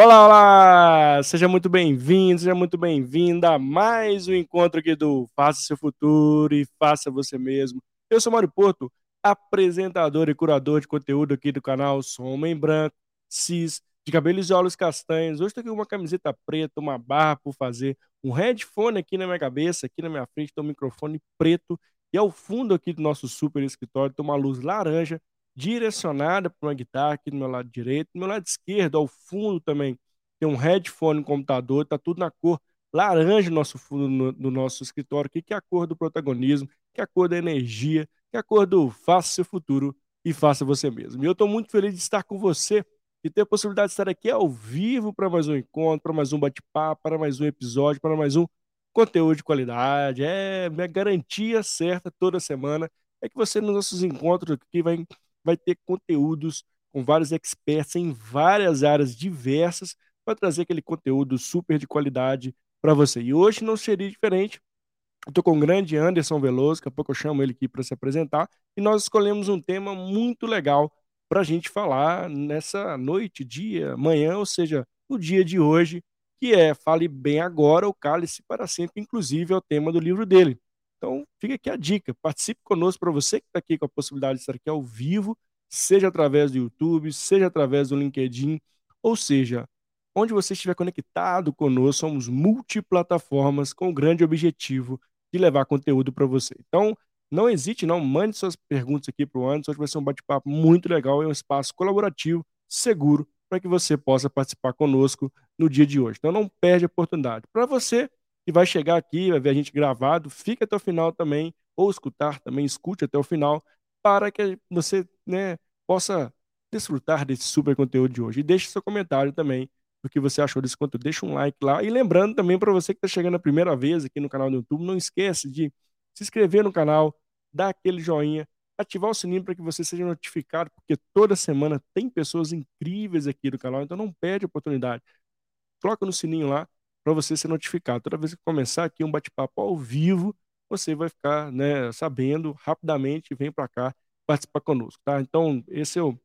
Olá, olá! Seja muito bem-vindo, seja muito bem-vinda a mais um encontro aqui do Faça Seu Futuro e Faça Você Mesmo. Eu sou Mário Porto, apresentador e curador de conteúdo aqui do canal. Sou homem branco, cis, de cabelos e olhos castanhos. Hoje estou aqui com uma camiseta preta, uma barra por fazer, um headphone aqui na minha cabeça, aqui na minha frente tem um microfone preto e ao fundo aqui do nosso super escritório tem uma luz laranja direcionada para uma guitarra aqui do meu lado direito. Do meu lado esquerdo, ao fundo também, tem um headphone, computador, está tudo na cor laranja no nosso fundo no, no, nosso escritório aqui, que é a cor do protagonismo, que é a cor da energia, que é a cor do faça seu futuro e faça você mesmo. E eu estou muito feliz de estar com você e ter a possibilidade de estar aqui ao vivo para mais um encontro, para mais um bate-papo, para mais um episódio, para mais um conteúdo de qualidade. É minha garantia certa toda semana é que você nos nossos encontros aqui vai vai ter conteúdos com vários experts em várias áreas diversas para trazer aquele conteúdo super de qualidade para você. E hoje não seria diferente. Estou com o grande Anderson Veloso, daqui a pouco eu chamo ele aqui para se apresentar, e nós escolhemos um tema muito legal para a gente falar nessa noite, dia, manhã, ou seja, no dia de hoje, que é Fale Bem Agora, o Cálice para Sempre, inclusive é o tema do livro dele. Então, fica aqui a dica. Participe conosco para você que está aqui com a possibilidade de estar aqui ao vivo, seja através do YouTube, seja através do LinkedIn, ou seja, onde você estiver conectado conosco, somos multiplataformas com o grande objetivo de levar conteúdo para você. Então, não hesite, não, mande suas perguntas aqui para o Anderson, hoje vai ser um bate-papo muito legal, é um espaço colaborativo, seguro, para que você possa participar conosco no dia de hoje. Então, não perde a oportunidade. Para você e vai chegar aqui, vai ver a gente gravado, fique até o final também, ou escutar também, escute até o final, para que você né, possa desfrutar desse super conteúdo de hoje. E deixe seu comentário também do que você achou desse conteúdo. Deixa um like lá. E lembrando também para você que está chegando a primeira vez aqui no canal do YouTube, não esquece de se inscrever no canal, dar aquele joinha, ativar o sininho para que você seja notificado, porque toda semana tem pessoas incríveis aqui do canal, então não perde a oportunidade. Coloca no sininho lá para você ser notificado. Toda vez que começar aqui um bate-papo ao vivo, você vai ficar né, sabendo rapidamente, vem para cá participar conosco, tá? Então, esse é o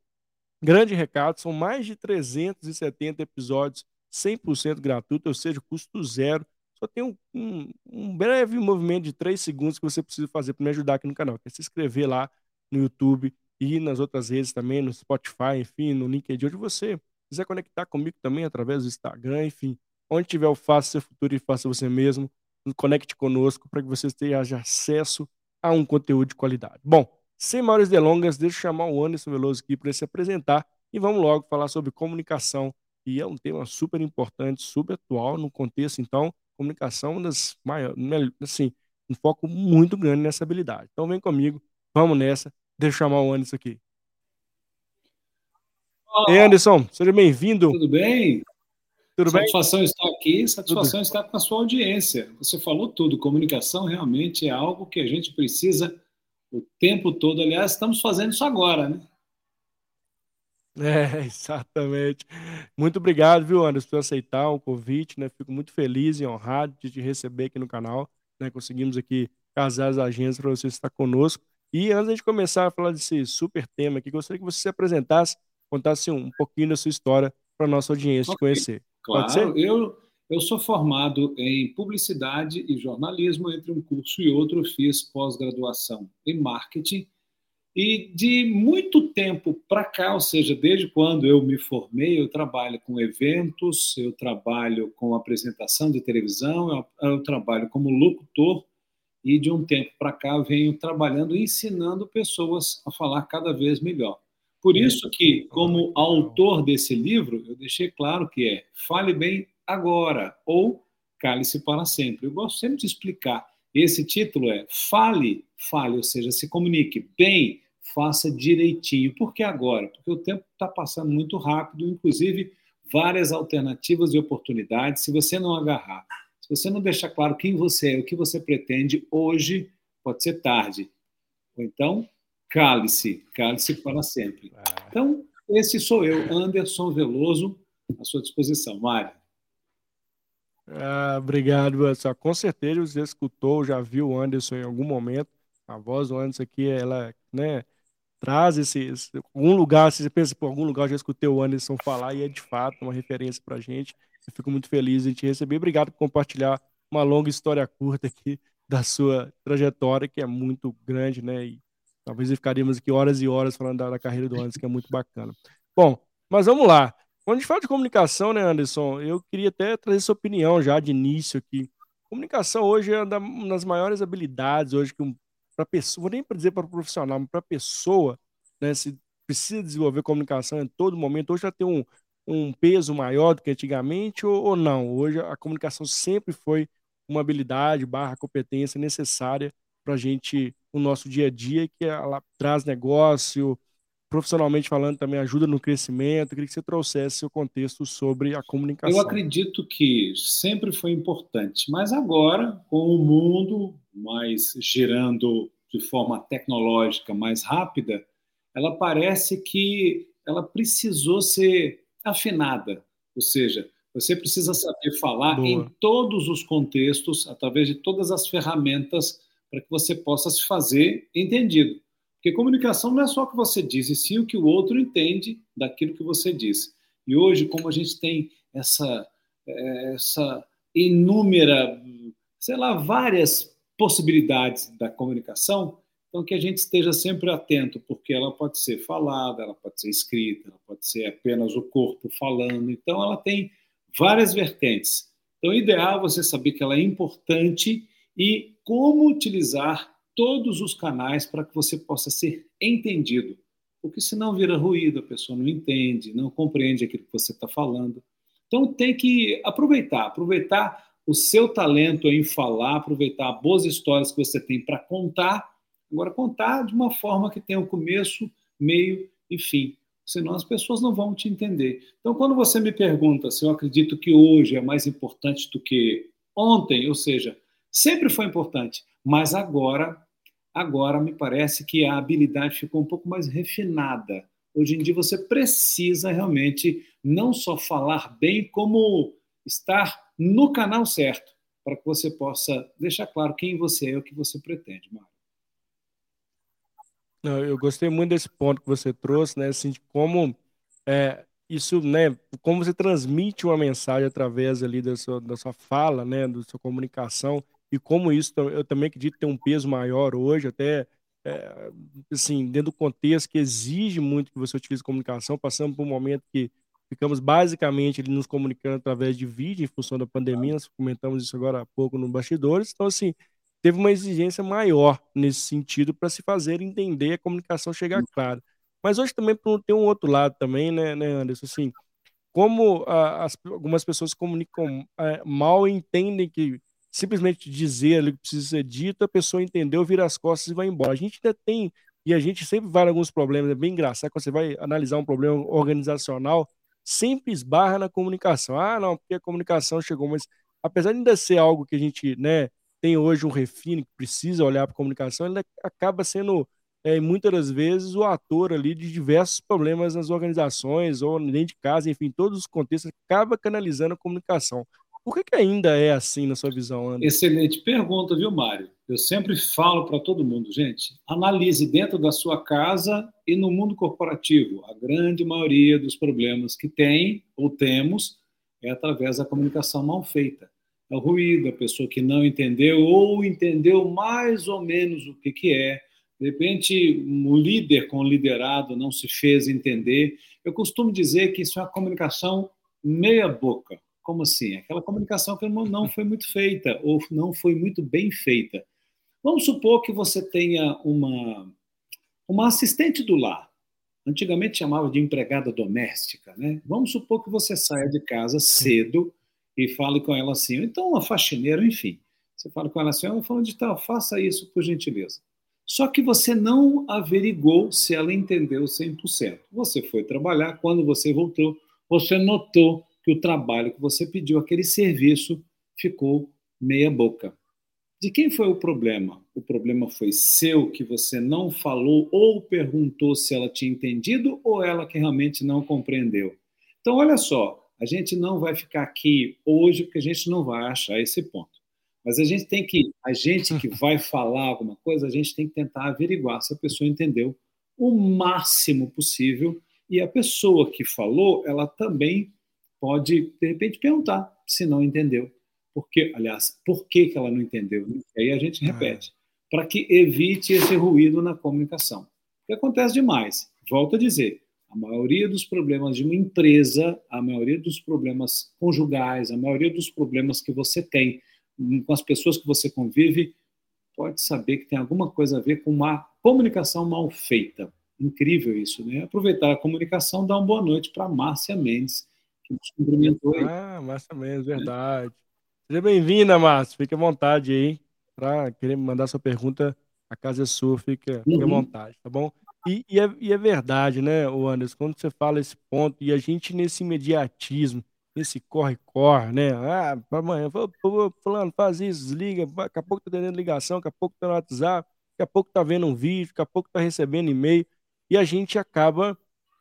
grande recado, são mais de 370 episódios 100% gratuito, ou seja, custo zero. Só tem um, um, um breve movimento de 3 segundos que você precisa fazer para me ajudar aqui no canal, que é se inscrever lá no YouTube e nas outras redes também, no Spotify, enfim, no LinkedIn, onde você quiser conectar comigo também através do Instagram, enfim, Onde tiver o Faça Seu Futuro e Faça Você Mesmo, conecte conosco para que você tenha acesso a um conteúdo de qualidade. Bom, sem maiores delongas, deixa eu chamar o Anderson Veloso aqui para se apresentar e vamos logo falar sobre comunicação, que é um tema super importante, super atual no contexto, então, comunicação é das maiores, assim, um foco muito grande nessa habilidade. Então vem comigo, vamos nessa, deixa eu chamar o Anderson aqui. Ei, Anderson, seja bem-vindo. Tudo bem? Tudo satisfação bem? estar aqui, satisfação tudo. estar com a sua audiência. Você falou tudo. Comunicação realmente é algo que a gente precisa o tempo todo. Aliás, estamos fazendo isso agora, né? É, exatamente. Muito obrigado, viu, Anderson, por aceitar o convite, né? Fico muito feliz e honrado de te receber aqui no canal, né? Conseguimos aqui casar as agendas para você estar conosco. E antes de começar a falar desse super tema aqui, gostaria que você se apresentasse, contasse um pouquinho da sua história para a nossa audiência okay. te conhecer. Claro, eu, eu sou formado em publicidade e jornalismo, entre um curso e outro fiz pós-graduação em marketing. E de muito tempo para cá, ou seja, desde quando eu me formei, eu trabalho com eventos, eu trabalho com apresentação de televisão, eu, eu trabalho como locutor e de um tempo para cá venho trabalhando ensinando pessoas a falar cada vez melhor. Por isso que, como autor desse livro, eu deixei claro que é fale bem agora ou cale-se para sempre. Eu gosto sempre de explicar. Esse título é Fale, fale, ou seja, se comunique bem, faça direitinho. Por que agora? Porque o tempo está passando muito rápido, inclusive várias alternativas e oportunidades. Se você não agarrar, se você não deixar claro quem você é, o que você pretende, hoje pode ser tarde. Ou então, Cale-se, cale-se para sempre. Ah. Então, esse sou eu, Anderson Veloso, à sua disposição. Mário. Ah, obrigado, Anderson. Com certeza você escutou, já viu o Anderson em algum momento. A voz do Anderson aqui, ela, né, traz esse, esse algum lugar, se você pensa, por algum lugar eu já escutei o Anderson falar e é de fato uma referência para a gente. Eu fico muito feliz de te receber. Obrigado por compartilhar uma longa história curta aqui da sua trajetória, que é muito grande, né? E talvez ficaríamos aqui horas e horas falando da, carreira do Anderson, que é muito bacana. Bom, mas vamos lá. Quando a gente fala de comunicação, né, Anderson, eu queria até trazer sua opinião já de início aqui. Comunicação hoje é uma das maiores habilidades hoje que um, para pessoa, vou nem dizer para o profissional, mas para a pessoa, né, se precisa desenvolver comunicação em todo momento, hoje já tem um, um peso maior do que antigamente ou, ou não? Hoje a comunicação sempre foi uma habilidade barra competência necessária para a gente, no nosso dia a dia, que ela traz negócio, profissionalmente falando também ajuda no crescimento. Eu queria que você trouxesse seu contexto sobre a comunicação. Eu acredito que sempre foi importante, mas agora, com o mundo mais girando de forma tecnológica mais rápida, ela parece que ela precisou ser afinada, ou seja, você precisa saber falar Boa. em todos os contextos, através de todas as ferramentas, para que você possa se fazer entendido. Porque comunicação não é só o que você diz, e sim o que o outro entende daquilo que você diz. E hoje, como a gente tem essa, essa inúmera, sei lá, várias possibilidades da comunicação, então que a gente esteja sempre atento, porque ela pode ser falada, ela pode ser escrita, ela pode ser apenas o corpo falando. Então, ela tem várias vertentes. Então, o ideal é você saber que ela é importante e como utilizar todos os canais para que você possa ser entendido. Porque senão vira ruído, a pessoa não entende, não compreende aquilo que você está falando. Então tem que aproveitar, aproveitar o seu talento em falar, aproveitar boas histórias que você tem para contar. Agora, contar de uma forma que tenha um começo, meio e fim. Senão as pessoas não vão te entender. Então, quando você me pergunta se eu acredito que hoje é mais importante do que ontem, ou seja, sempre foi importante, mas agora, agora me parece que a habilidade ficou um pouco mais refinada. Hoje em dia você precisa realmente não só falar bem, como estar no canal certo, para que você possa deixar claro quem você é e o que você pretende, Mário. Eu gostei muito desse ponto que você trouxe, né? Assim, de como é, isso, né? Como você transmite uma mensagem através ali da sua, da sua fala, né? Da sua comunicação e como isso eu também acredito ter um peso maior hoje, até é, assim, dentro do contexto que exige muito que você utilize comunicação, passamos por um momento que ficamos basicamente nos comunicando através de vídeo em função da pandemia, nós comentamos isso agora há pouco no bastidores, então assim, teve uma exigência maior nesse sentido para se fazer entender a comunicação chegar clara. Mas hoje também tem um outro lado também, né, né Anderson, assim, como a, as, algumas pessoas comunicam é, mal entendem que simplesmente dizer o que precisa ser dito, a pessoa entendeu, vira as costas e vai embora. A gente ainda tem, e a gente sempre vai em alguns problemas, é bem engraçado, quando você vai analisar um problema organizacional, sempre esbarra na comunicação. Ah, não, porque a comunicação chegou, mas apesar de ainda ser algo que a gente né, tem hoje um refino que precisa olhar para a comunicação, ele acaba sendo é, muitas das vezes o ator ali de diversos problemas nas organizações ou dentro de casa, enfim, todos os contextos, acaba canalizando a comunicação. Por que, que ainda é assim na sua visão, Ana? Excelente pergunta, viu, Mário? Eu sempre falo para todo mundo, gente, analise dentro da sua casa e no mundo corporativo. A grande maioria dos problemas que tem ou temos é através da comunicação mal feita. É o ruído, a pessoa que não entendeu ou entendeu mais ou menos o que, que é. De repente, o líder com o liderado não se fez entender. Eu costumo dizer que isso é uma comunicação meia boca. Como assim? Aquela comunicação que não foi muito feita ou não foi muito bem feita. Vamos supor que você tenha uma, uma assistente do lar. Antigamente chamava de empregada doméstica, né? Vamos supor que você saia de casa cedo e fale com ela assim, então uma faxineira, enfim. Você fala com ela assim, eu falando de tal, faça isso por gentileza. Só que você não averigou se ela entendeu 100%. Você foi trabalhar, quando você voltou, você notou que o trabalho que você pediu, aquele serviço, ficou meia boca. De quem foi o problema? O problema foi seu, que você não falou ou perguntou se ela tinha entendido ou ela que realmente não compreendeu. Então, olha só, a gente não vai ficar aqui hoje porque a gente não vai achar esse ponto. Mas a gente tem que, a gente que vai falar alguma coisa, a gente tem que tentar averiguar se a pessoa entendeu o máximo possível. E a pessoa que falou, ela também pode, de repente, perguntar se não entendeu. Porque, aliás, por que, que ela não entendeu? E aí a gente repete, é. para que evite esse ruído na comunicação. O que acontece demais? Volto a dizer, a maioria dos problemas de uma empresa, a maioria dos problemas conjugais, a maioria dos problemas que você tem com as pessoas que você convive, pode saber que tem alguma coisa a ver com uma comunicação mal feita. Incrível isso, né? Aproveitar a comunicação, dar uma boa noite para Márcia Mendes, nos cumprimentou aí. Ah, Márcia Mendes, verdade. Seja bem-vinda, Márcia. Fique à vontade aí para querer mandar sua pergunta. A casa é sua, fica, fica à uhum. vontade, tá bom? E, e, é, e, é, verdade, né, Anderson, quando você fala esse ponto, e a gente nesse imediatismo, nesse corre-corre, né? Ah, amanhã, fulano, faz isso, desliga, daqui a pouco tá atendendo ligação, daqui a pouco tá no WhatsApp, daqui a pouco tá vendo um vídeo, daqui a pouco tá recebendo e-mail, e a gente acaba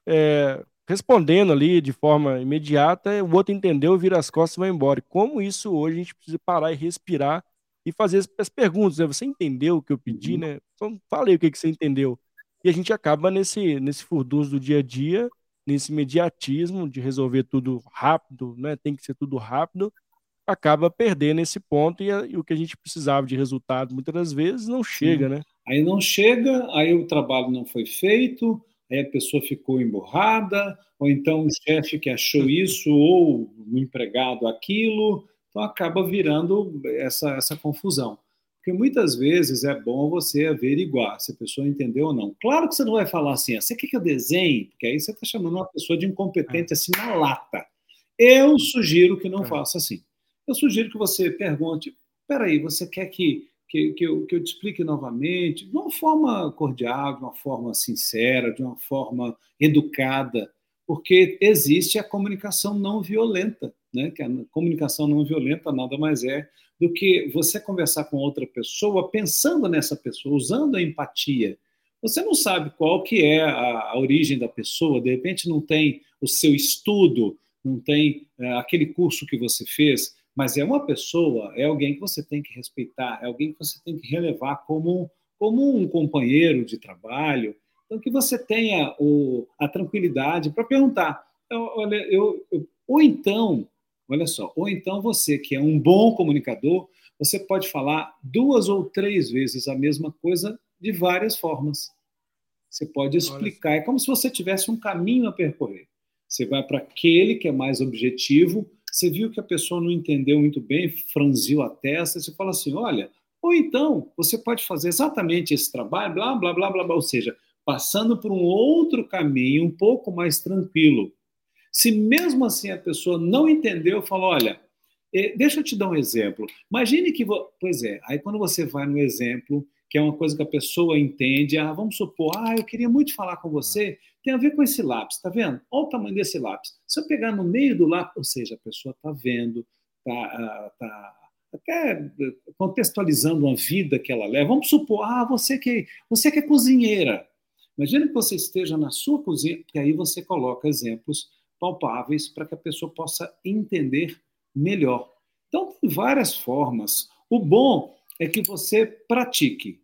é, respondendo ali de forma imediata, o outro entendeu, vira as costas e vai embora. Como isso hoje a gente precisa parar e respirar e fazer as, as perguntas, né? Você entendeu o que eu pedi, uhum. né? Então, falei o que, que você entendeu. E a gente acaba nesse, nesse furdunço do dia a dia, nesse imediatismo de resolver tudo rápido, né? Tem que ser tudo rápido, acaba perdendo esse ponto e, a, e o que a gente precisava de resultado muitas das vezes não chega, Sim. né? Aí não chega, aí o trabalho não foi feito, aí a pessoa ficou emburrada, ou então o chefe que achou isso, ou o empregado aquilo, então acaba virando essa, essa confusão. Porque muitas vezes é bom você averiguar se a pessoa entendeu ou não. Claro que você não vai falar assim, ah, você quer que eu desenhe? Porque aí você está chamando uma pessoa de incompetente assim na lata. Eu sugiro que não é. faça assim. Eu sugiro que você pergunte: peraí, você quer que, que, que, eu, que eu te explique novamente? De uma forma cordial, de uma forma sincera, de uma forma educada, porque existe a comunicação não violenta. Né? Que a comunicação não violenta nada mais é do que você conversar com outra pessoa pensando nessa pessoa, usando a empatia. Você não sabe qual que é a, a origem da pessoa, de repente não tem o seu estudo, não tem é, aquele curso que você fez, mas é uma pessoa, é alguém que você tem que respeitar, é alguém que você tem que relevar como, como um companheiro de trabalho, então que você tenha o, a tranquilidade para perguntar, olha, eu, eu, ou então Olha só, ou então você que é um bom comunicador, você pode falar duas ou três vezes a mesma coisa de várias formas. Você pode explicar, é como se você tivesse um caminho a percorrer. Você vai para aquele que é mais objetivo, você viu que a pessoa não entendeu muito bem, franziu a testa, você fala assim: olha, ou então você pode fazer exatamente esse trabalho, blá, blá, blá, blá, blá, ou seja, passando por um outro caminho um pouco mais tranquilo. Se mesmo assim a pessoa não entendeu, falou: olha, eh, deixa eu te dar um exemplo. Imagine que. Pois é, aí quando você vai no exemplo, que é uma coisa que a pessoa entende, ah, vamos supor, ah, eu queria muito falar com você, tem a ver com esse lápis, tá vendo? Olha o tamanho desse lápis. Se eu pegar no meio do lápis, ou seja, a pessoa está vendo, está tá até contextualizando uma vida que ela leva. Vamos supor, ah, você que, você que é cozinheira. Imagina que você esteja na sua cozinha, e aí você coloca exemplos palpáveis para que a pessoa possa entender melhor. Então, tem várias formas. O bom é que você pratique.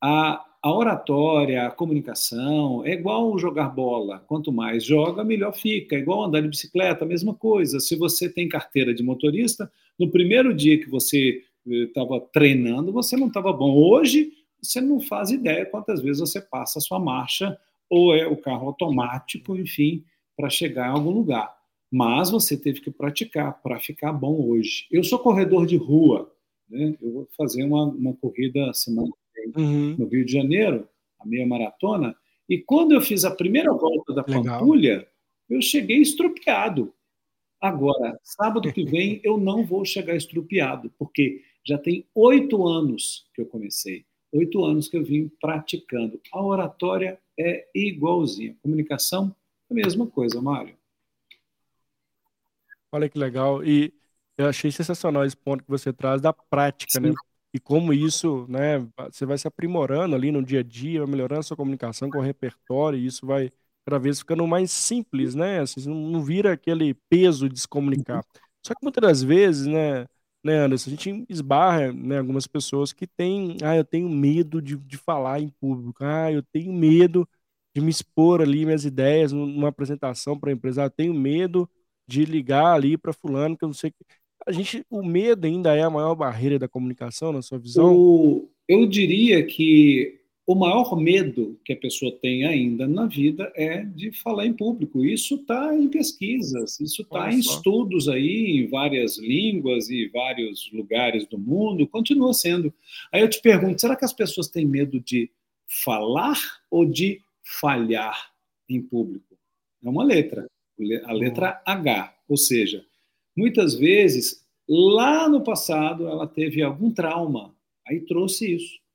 A, a oratória, a comunicação, é igual jogar bola. Quanto mais joga, melhor fica. É igual andar de bicicleta, a mesma coisa. Se você tem carteira de motorista, no primeiro dia que você estava eh, treinando, você não estava bom. Hoje, você não faz ideia quantas vezes você passa a sua marcha, ou é o carro automático, enfim para chegar em algum lugar. Mas você teve que praticar para ficar bom hoje. Eu sou corredor de rua, né? eu vou fazer uma, uma corrida semana uhum. no Rio de Janeiro, a meia maratona, e quando eu fiz a primeira volta da Legal. Pampulha, eu cheguei estrupiado. Agora, sábado que vem, eu não vou chegar estrupiado, porque já tem oito anos que eu comecei, oito anos que eu vim praticando. A oratória é igualzinha, a comunicação a mesma coisa, Mário. Olha que legal. E eu achei sensacional esse ponto que você traz da prática, né? Sim. né? E como isso, né, você vai se aprimorando ali no dia a dia, vai melhorando a sua comunicação com o repertório, e isso vai cada vez ficando mais simples, né? Assim, não vira aquele peso de se comunicar. Uhum. Só que muitas das vezes, né, né, Anderson, a gente esbarra, né, algumas pessoas que têm, ah, eu tenho medo de, de falar em público, ah, eu tenho medo de me expor ali minhas ideias numa apresentação para empresário. Tenho medo de ligar ali para fulano que eu não sei a gente o medo ainda é a maior barreira da comunicação na sua visão? O, eu diria que o maior medo que a pessoa tem ainda na vida é de falar em público. Isso está em pesquisas, isso está em estudos aí em várias línguas e vários lugares do mundo, continua sendo. Aí eu te pergunto, será que as pessoas têm medo de falar ou de falhar em público? É uma letra, a letra H, ou seja, muitas vezes lá no passado ela teve algum trauma, aí trouxe isso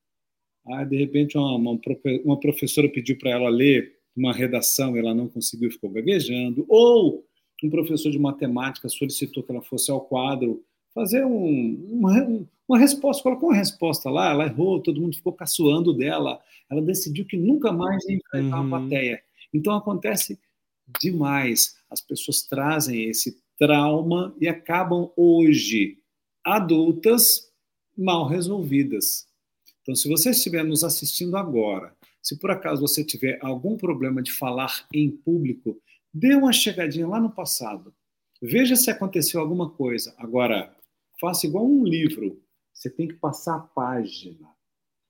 Aí, de repente, uma, uma, uma professora pediu para ela ler uma redação, ela não conseguiu, ficou gaguejando. Ou um professor de matemática solicitou que ela fosse ao quadro fazer um, uma, uma resposta, colocou uma resposta lá, ela errou, todo mundo ficou caçoando dela. Ela decidiu que nunca mais ia enfrentar uhum. a plateia. Então acontece demais. As pessoas trazem esse trauma e acabam hoje adultas mal resolvidas. Então, se você estiver nos assistindo agora, se por acaso você tiver algum problema de falar em público, dê uma chegadinha lá no passado. Veja se aconteceu alguma coisa. Agora, faça igual um livro. Você tem que passar a página.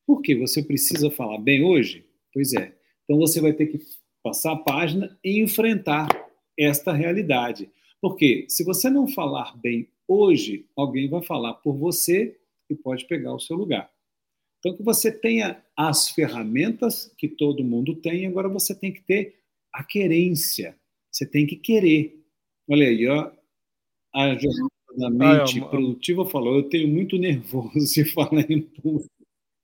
Por quê? Você precisa falar bem hoje? Pois é. Então você vai ter que passar a página e enfrentar esta realidade. Porque se você não falar bem hoje, alguém vai falar por você e pode pegar o seu lugar. Então, que você tenha as ferramentas que todo mundo tem, agora você tem que ter a querência. Você tem que querer. Olha aí, ó, a jornada da mente ah, é, produtiva falou: eu tenho muito nervoso de falar em público.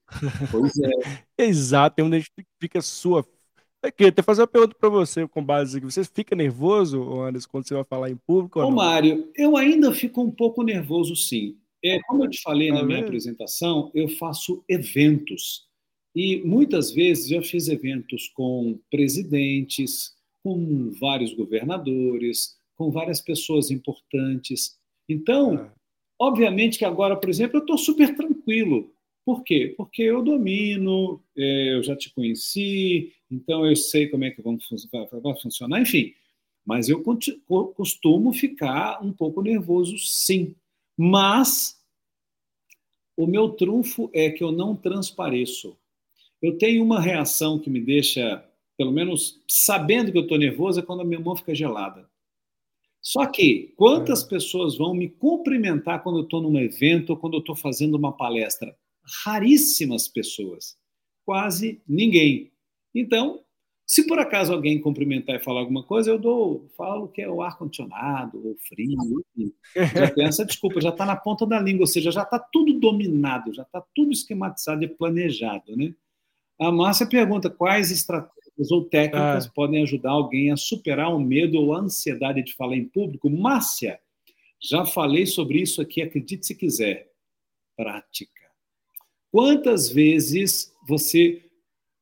Pois é. Exato, tem onde fica sua. Eu queria até fazer uma pergunta para você com base aqui. Você fica nervoso, Anderson, quando você vai falar em público? Ô, Mário, eu ainda fico um pouco nervoso, sim. É, como eu te falei na minha apresentação, eu faço eventos. E muitas vezes eu fiz eventos com presidentes, com vários governadores, com várias pessoas importantes. Então, ah. obviamente que agora, por exemplo, eu estou super tranquilo. Por quê? Porque eu domino, é, eu já te conheci, então eu sei como é que vai funcionar, enfim. Mas eu costumo ficar um pouco nervoso, sim. Mas o meu trunfo é que eu não transpareço. Eu tenho uma reação que me deixa, pelo menos sabendo que eu estou nervoso, é quando a minha mão fica gelada. Só que quantas é. pessoas vão me cumprimentar quando eu estou num evento ou quando eu estou fazendo uma palestra? Raríssimas pessoas. Quase ninguém. Então, se por acaso alguém cumprimentar e falar alguma coisa, eu dou, falo que é o ar-condicionado, ou frio, já tem essa desculpa, já está na ponta da língua, ou seja, já está tudo dominado, já está tudo esquematizado e planejado. Né? A Márcia pergunta quais estratégias ou técnicas ah. podem ajudar alguém a superar o medo ou a ansiedade de falar em público. Márcia, já falei sobre isso aqui, acredite se quiser. Prática. Quantas vezes você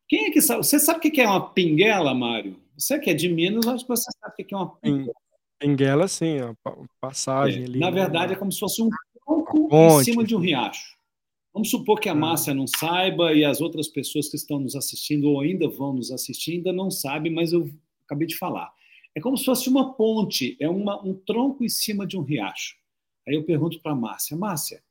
quem é que sabe? Você sabe o que é uma pinguela, Mário? Você que é de Minas, acho que você sabe o que é uma pinguela. Pinguela, sim, a passagem é. ali. Na né? verdade, é como se fosse um tronco em cima de um riacho. Vamos supor que a Márcia não saiba e as outras pessoas que estão nos assistindo ou ainda vão nos assistir ainda não sabem, mas eu acabei de falar. É como se fosse uma ponte, é uma, um tronco em cima de um riacho. Aí eu pergunto para a Márcia, Márcia,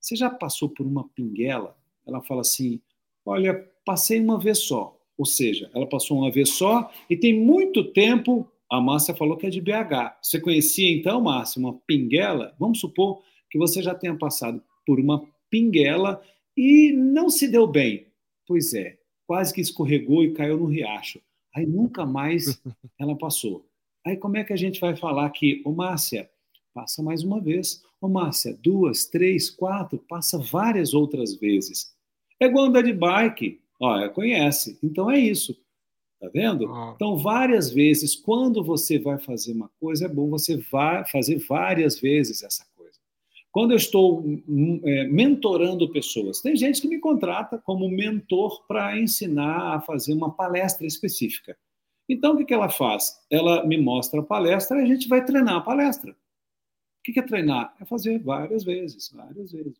você já passou por uma pinguela? Ela fala assim, olha, passei uma vez só. Ou seja, ela passou uma vez só e tem muito tempo. A Márcia falou que é de BH. Você conhecia então, Márcia, uma pinguela? Vamos supor que você já tenha passado por uma pinguela e não se deu bem. Pois é, quase que escorregou e caiu no riacho. Aí nunca mais ela passou. Aí como é que a gente vai falar que, ô Márcia, passa mais uma vez. Ô Márcia, duas, três, quatro, passa várias outras vezes. É igual andar de bike. Olha, conhece. Então é isso. Tá vendo? Então, várias vezes, quando você vai fazer uma coisa, é bom você vai fazer várias vezes essa coisa. Quando eu estou hum, é, mentorando pessoas, tem gente que me contrata como mentor para ensinar a fazer uma palestra específica. Então, o que ela faz? Ela me mostra a palestra e a gente vai treinar a palestra. O que é treinar? É fazer várias vezes, várias vezes.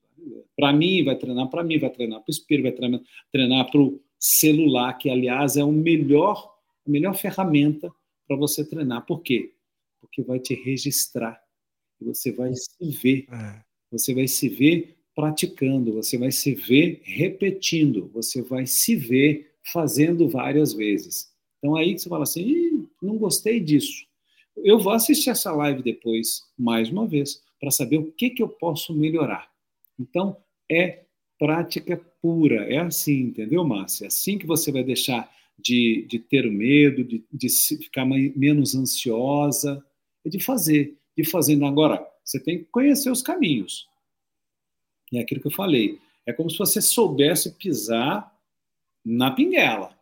Para mim, vai treinar para mim, vai treinar para o espelho, vai treinar, treinar para o celular, que, aliás, é o melhor a melhor ferramenta para você treinar. Por quê? Porque vai te registrar. Você vai se ver. É. Você vai se ver praticando, você vai se ver repetindo, você vai se ver fazendo várias vezes. Então aí que você fala assim, não gostei disso. Eu vou assistir essa live depois, mais uma vez, para saber o que, que eu posso melhorar. Então, é prática pura, é assim, entendeu, Márcia? É assim que você vai deixar de, de ter o medo, de, de ficar mais, menos ansiosa, é de fazer, de fazer. Agora, você tem que conhecer os caminhos. É aquilo que eu falei. É como se você soubesse pisar na pinguela.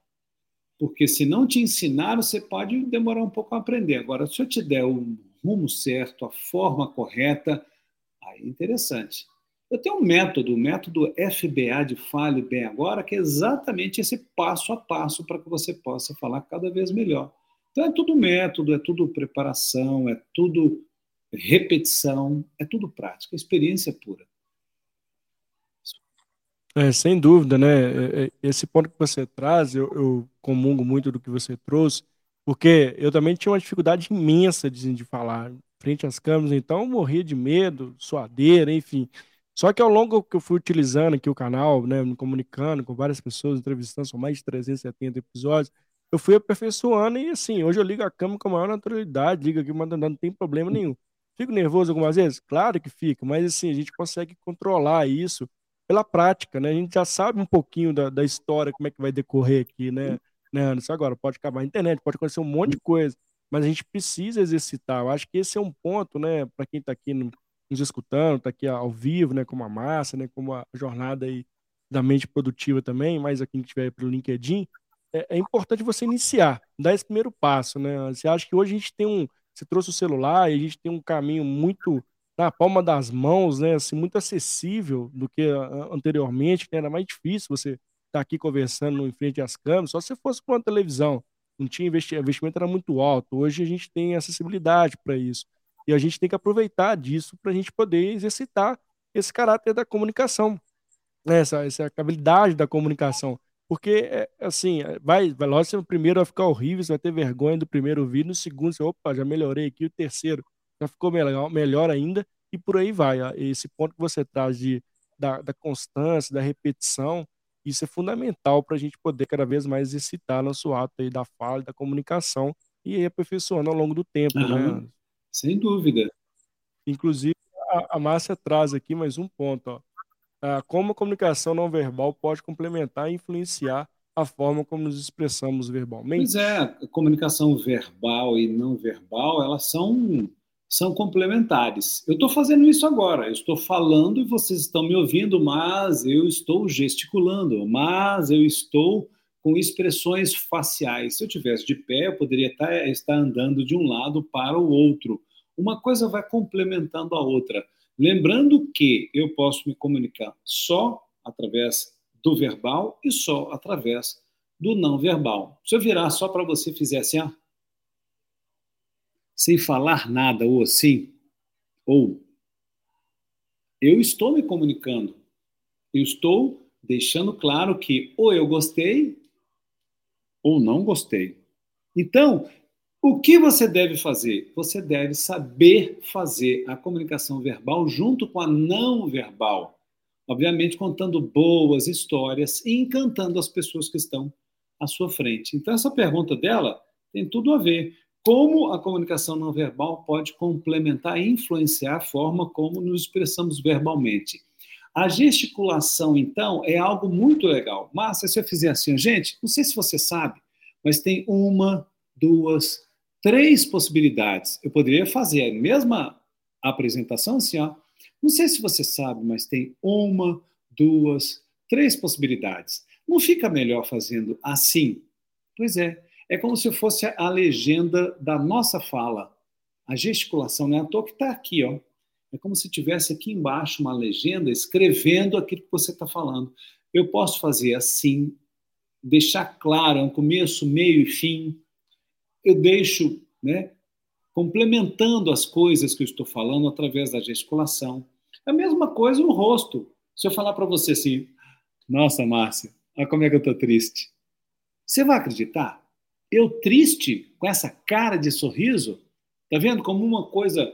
Porque se não te ensinar, você pode demorar um pouco a aprender. Agora, se eu te der o rumo certo, a forma correta, aí é interessante. Eu tenho um método, o método FBA de Fale Bem Agora, que é exatamente esse passo a passo para que você possa falar cada vez melhor. Então, é tudo método, é tudo preparação, é tudo repetição, é tudo prática, experiência pura. É, sem dúvida, né? É, é, esse ponto que você traz, eu, eu comungo muito do que você trouxe, porque eu também tinha uma dificuldade imensa de, de falar frente às câmeras, então eu morria de medo, suadeira, enfim. Só que ao longo que eu fui utilizando aqui o canal, né, me comunicando com várias pessoas, entrevistando, são mais de 370 episódios, eu fui aperfeiçoando e assim, hoje eu ligo a câmera com a maior naturalidade, ligo aqui, mandando, não tem problema nenhum. Fico nervoso algumas vezes? Claro que fica, mas assim, a gente consegue controlar isso pela prática, né? A gente já sabe um pouquinho da, da história, como é que vai decorrer aqui, né, né, Anderson? Agora, pode acabar a internet, pode acontecer um monte de coisa, mas a gente precisa exercitar. Eu acho que esse é um ponto, né, para quem está aqui no, nos escutando, está aqui ao vivo, né, como a massa, né, como a jornada aí da mente produtiva também, mas aqui que estiver pelo LinkedIn, é, é, importante você iniciar, dar esse primeiro passo, né? Você acha que hoje a gente tem um, você trouxe o celular e a gente tem um caminho muito na palma das mãos, né, assim, muito acessível do que anteriormente, que era mais difícil você estar tá aqui conversando em frente às câmeras, só se fosse com a televisão, não tinha investimento, investimento era muito alto. Hoje a gente tem acessibilidade para isso. E a gente tem que aproveitar disso para a gente poder exercitar esse caráter da comunicação, né? essa, essa habilidade da comunicação. Porque, é, assim, vai, vai lógico, o primeiro vai ficar horrível, você vai ter vergonha do primeiro vídeo, no segundo, você, opa, já melhorei aqui, o terceiro já ficou melhor, melhor ainda, e por aí vai. Esse ponto que você traz de, da, da constância, da repetição, isso é fundamental para a gente poder cada vez mais exercitar nosso ato aí da fala, da comunicação, e aí aperfeiçoando ao longo do tempo, uhum. né? Sem dúvida. Inclusive, a, a Márcia traz aqui mais um ponto, ó. Ah, como a comunicação não verbal pode complementar e influenciar a forma como nos expressamos verbalmente? Pois é, a comunicação verbal e não verbal, elas são são complementares. Eu estou fazendo isso agora, eu estou falando e vocês estão me ouvindo, mas eu estou gesticulando, mas eu estou com expressões faciais. Se eu tivesse de pé, eu poderia estar andando de um lado para o outro. Uma coisa vai complementando a outra. Lembrando que eu posso me comunicar só através do verbal e só através do não verbal. Se eu virar só para você e fizer assim, ó, sem falar nada, ou assim, ou eu estou me comunicando, eu estou deixando claro que ou eu gostei ou não gostei. Então, o que você deve fazer? Você deve saber fazer a comunicação verbal junto com a não verbal. Obviamente, contando boas histórias e encantando as pessoas que estão à sua frente. Então, essa pergunta dela tem tudo a ver como a comunicação não verbal pode complementar e influenciar a forma como nos expressamos verbalmente. A gesticulação, então, é algo muito legal. Mas se eu fizer assim, gente, não sei se você sabe, mas tem uma, duas, três possibilidades. Eu poderia fazer a mesma apresentação assim, ó. Não sei se você sabe, mas tem uma, duas, três possibilidades. Não fica melhor fazendo assim? Pois é. É como se fosse a legenda da nossa fala. A gesticulação, não é à toa que está aqui, ó. É como se tivesse aqui embaixo uma legenda escrevendo aquilo que você está falando. Eu posso fazer assim, deixar claro, é um começo, meio e fim. Eu deixo, né, complementando as coisas que eu estou falando através da gesticulação. É a mesma coisa no rosto. Se eu falar para você assim, nossa, Márcia, olha como é que eu estou triste. Você vai acreditar? Eu triste, com essa cara de sorriso, tá vendo como uma coisa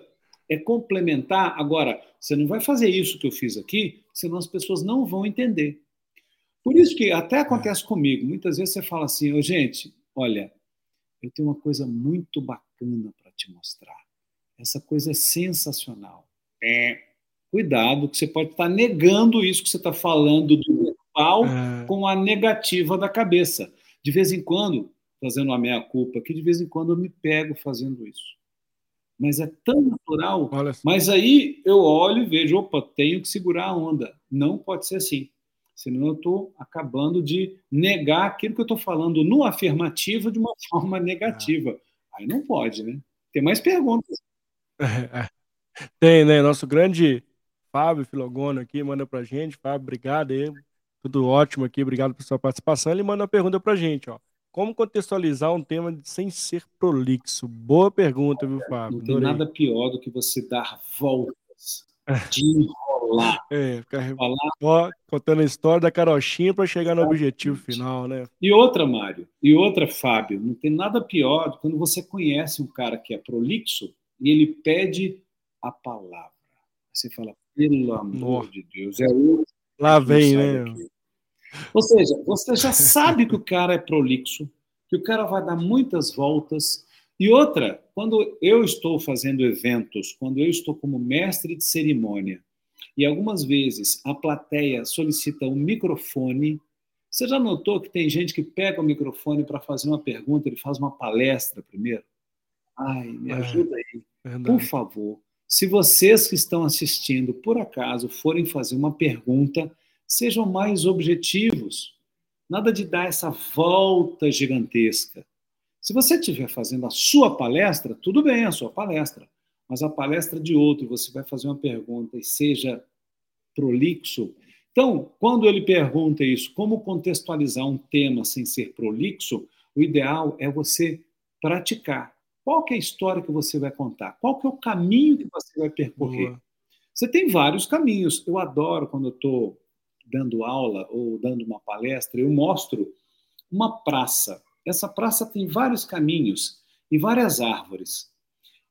é complementar. Agora, você não vai fazer isso que eu fiz aqui, senão as pessoas não vão entender. Por isso que até acontece comigo. Muitas vezes você fala assim, oh, gente, olha, eu tenho uma coisa muito bacana para te mostrar. Essa coisa é sensacional. É, cuidado, que você pode estar negando isso que você está falando do verbal é. com a negativa da cabeça. De vez em quando, fazendo a minha culpa aqui, de vez em quando eu me pego fazendo isso. Mas é tão natural. Mas aí eu olho e vejo, opa, tenho que segurar a onda. Não pode ser assim. Senão eu estou acabando de negar aquilo que eu estou falando no afirmativo de uma forma negativa. Aí não pode, né? Tem mais perguntas. Tem, né? Nosso grande Fábio Filogono aqui manda pra gente. Fábio, obrigado aí. Tudo ótimo aqui, obrigado pela sua participação. Ele manda uma pergunta pra gente, ó. Como contextualizar um tema sem ser prolixo? Boa pergunta, viu, Fábio? Não tem Adorei. nada pior do que você dar voltas, de enrolar. É, ficar falar... contando a história da carochinha para chegar no objetivo final, né? E outra, Mário, e outra, Fábio, não tem nada pior do que quando você conhece um cara que é prolixo e ele pede a palavra. Você fala, pelo amor Nossa. de Deus, é outro. Lá vem, né? Aqui. Ou seja, você já sabe que o cara é prolixo, que o cara vai dar muitas voltas. E outra, quando eu estou fazendo eventos, quando eu estou como mestre de cerimônia, e algumas vezes a plateia solicita um microfone, você já notou que tem gente que pega o microfone para fazer uma pergunta, ele faz uma palestra primeiro? Ai, me é, ajuda aí. Por favor, se vocês que estão assistindo, por acaso, forem fazer uma pergunta, sejam mais objetivos. Nada de dar essa volta gigantesca. Se você estiver fazendo a sua palestra, tudo bem, a sua palestra. Mas a palestra de outro, você vai fazer uma pergunta e seja prolixo. Então, quando ele pergunta isso, como contextualizar um tema sem ser prolixo, o ideal é você praticar. Qual é a história que você vai contar? Qual é o caminho que você vai percorrer? Boa. Você tem vários caminhos. Eu adoro quando eu estou dando aula ou dando uma palestra, eu mostro uma praça. Essa praça tem vários caminhos e várias árvores.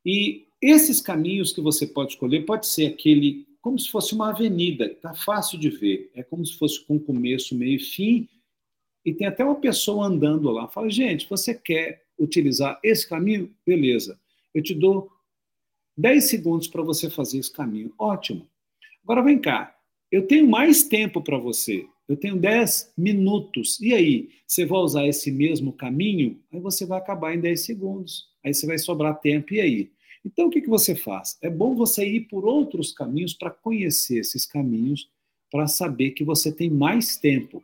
E esses caminhos que você pode escolher pode ser aquele como se fosse uma avenida, está fácil de ver. É como se fosse com começo, meio e fim. E tem até uma pessoa andando lá. Fala, gente, você quer utilizar esse caminho? Beleza. Eu te dou 10 segundos para você fazer esse caminho. Ótimo. Agora vem cá. Eu tenho mais tempo para você. Eu tenho 10 minutos. E aí? Você vai usar esse mesmo caminho? Aí você vai acabar em 10 segundos. Aí você vai sobrar tempo. E aí? Então, o que, que você faz? É bom você ir por outros caminhos para conhecer esses caminhos, para saber que você tem mais tempo.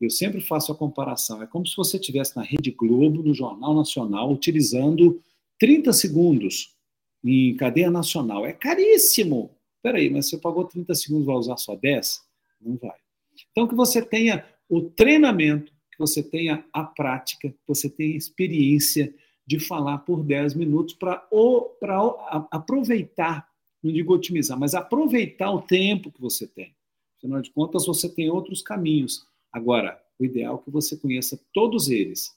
Eu sempre faço a comparação. É como se você estivesse na Rede Globo, no Jornal Nacional, utilizando 30 segundos em cadeia nacional. É caríssimo. Peraí, mas você pagou 30 segundos, vai usar só 10? Não vai. Então, que você tenha o treinamento, que você tenha a prática, que você tenha experiência de falar por 10 minutos para aproveitar, não digo otimizar, mas aproveitar o tempo que você tem. Afinal de contas, você tem outros caminhos. Agora, o ideal é que você conheça todos eles.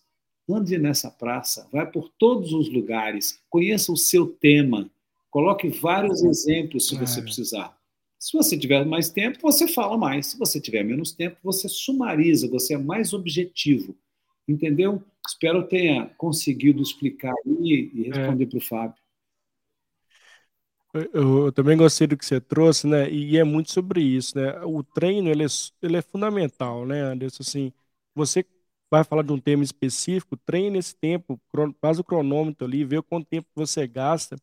Ande nessa praça, vai por todos os lugares, conheça o seu tema, Coloque vários exemplos se você é. precisar. Se você tiver mais tempo, você fala mais. Se você tiver menos tempo, você sumariza, você é mais objetivo. Entendeu? Espero tenha conseguido explicar e, e é. responder é. para o Fábio. Eu, eu, também gostei do que você trouxe, né? E é muito sobre isso, né? O treino ele é, ele é fundamental, né, Anderson? Assim, você vai falar de um tema específico, treine esse tempo, faz o cronômetro ali, vê quanto tempo você gasta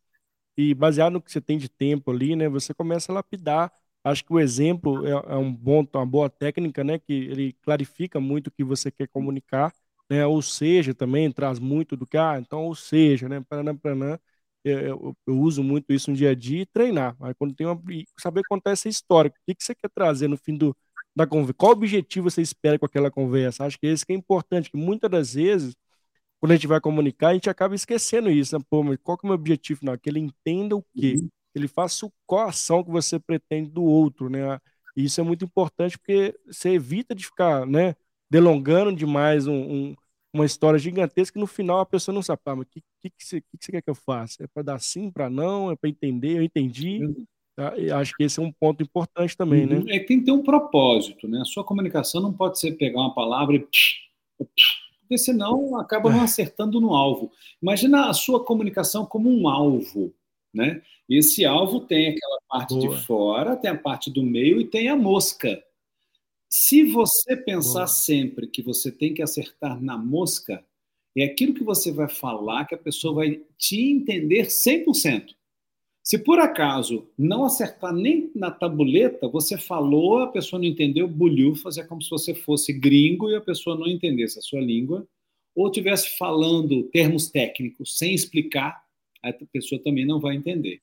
e baseado no que você tem de tempo ali, né, você começa a lapidar. Acho que o exemplo é, é um bom, uma boa técnica, né, que ele clarifica muito o que você quer comunicar, né, ou seja, também traz muito do que, ah, então, ou seja, né, paranã, paranã, eu, eu, eu, uso muito isso no dia a dia e treinar. Aí quando tem uma, saber contar essa história, o que, que você quer trazer no fim do, da conversa, qual objetivo você espera com aquela conversa? Acho que esse que é importante, que muitas das vezes quando a gente vai comunicar, a gente acaba esquecendo isso, né? Pô, mas qual que é o meu objetivo? Não, que ele entenda o quê? Uhum. Ele faça qual ação que você pretende do outro, né? E isso é muito importante porque você evita de ficar, né, delongando demais um, um, uma história gigantesca e no final a pessoa não sabe, ah, mas o que, que, que, você, que, que você quer que eu faça? É para dar sim, para não? É para entender? Eu entendi. Tá? acho que esse é um ponto importante também, né? uhum. né? É que tem que ter um propósito, né? A sua comunicação não pode ser pegar uma palavra e porque senão acaba não é. acertando no alvo. Imagina a sua comunicação como um alvo, né? Esse alvo tem aquela parte Boa. de fora, tem a parte do meio e tem a mosca. Se você pensar Boa. sempre que você tem que acertar na mosca, é aquilo que você vai falar que a pessoa vai te entender 100%. Se por acaso não acertar nem na tabuleta, você falou, a pessoa não entendeu, bulhufas, é como se você fosse gringo e a pessoa não entendesse a sua língua, ou estivesse falando termos técnicos sem explicar, a pessoa também não vai entender.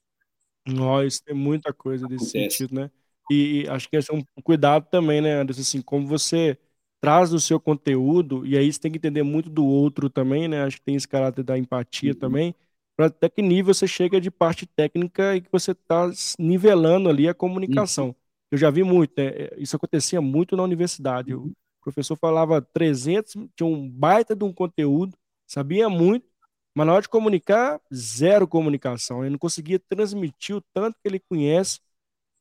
Nós tem muita coisa desse Acontece. sentido, né? E, e, acho que esse é um cuidado também, né, Anderson? Assim, como você traz o seu conteúdo, e aí você tem que entender muito do outro também, né? Acho que tem esse caráter da empatia uhum. também, para até que nível você chega de parte técnica e que você está nivelando ali a comunicação. Uhum. Eu já vi muito, né? É, isso acontecia muito na universidade. Uhum. O professor falava 300, tinha um baita de um conteúdo, sabia muito, mas na hora de comunicar, zero comunicação. Ele não conseguia transmitir o tanto que ele conhece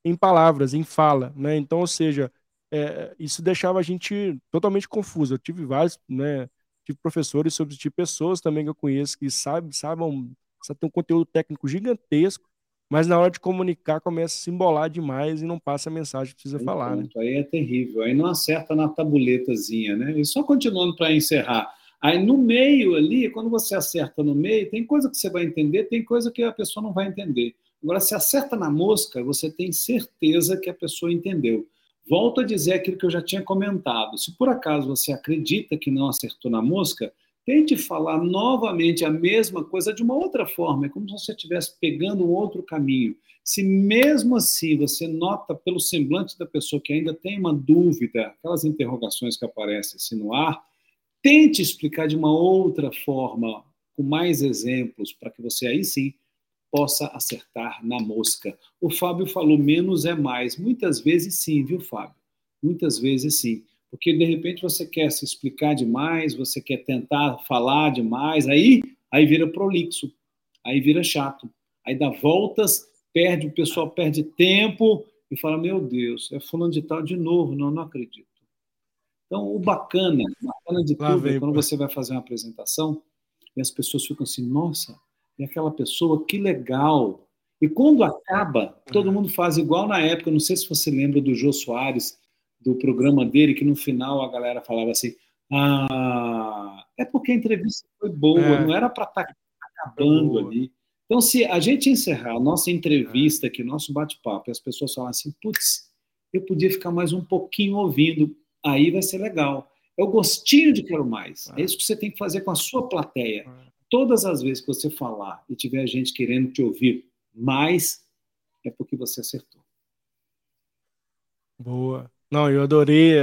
em palavras, em fala, né? Então, ou seja, é, isso deixava a gente totalmente confuso. Eu tive vários, né? Tive professores, substituí pessoas também que eu conheço que sabem, sabem, sabem ter um conteúdo técnico gigantesco, mas na hora de comunicar começa a se embolar demais e não passa a mensagem que precisa aí falar. Né? Aí é terrível, aí não acerta na tabuletazinha, né? E só continuando para encerrar. Aí no meio ali, quando você acerta no meio, tem coisa que você vai entender, tem coisa que a pessoa não vai entender. Agora, se acerta na mosca, você tem certeza que a pessoa entendeu. Volto a dizer aquilo que eu já tinha comentado. Se por acaso você acredita que não acertou na mosca, tente falar novamente a mesma coisa de uma outra forma. É como se você estivesse pegando um outro caminho. Se mesmo assim você nota pelo semblante da pessoa que ainda tem uma dúvida, aquelas interrogações que aparecem assim no ar, tente explicar de uma outra forma, com mais exemplos, para que você aí sim possa acertar na mosca. O Fábio falou menos é mais. Muitas vezes sim, viu, Fábio? Muitas vezes sim. Porque de repente você quer se explicar demais, você quer tentar falar demais, aí, aí vira prolixo, aí vira chato. Aí dá voltas, perde, o pessoal perde tempo e fala: Meu Deus, é fulano de tal de novo. Não, não acredito. Então, o bacana, o bacana de tudo é quando você vai fazer uma apresentação e as pessoas ficam assim: Nossa, e aquela pessoa, que legal. E quando acaba, todo mundo faz igual na época, não sei se você lembra do Jô Soares, do programa dele, que no final a galera falava assim: ah, é porque a entrevista foi boa, é. não era para estar tá acabando ali. Então, se a gente encerrar a nossa entrevista aqui, nosso bate-papo, e as pessoas falam assim, putz, eu podia ficar mais um pouquinho ouvindo, aí vai ser legal. É o gostinho de quero mais. É, é isso que você tem que fazer com a sua plateia. É todas as vezes que você falar e tiver gente querendo te ouvir mais, é porque você acertou. Boa. Não, eu adorei.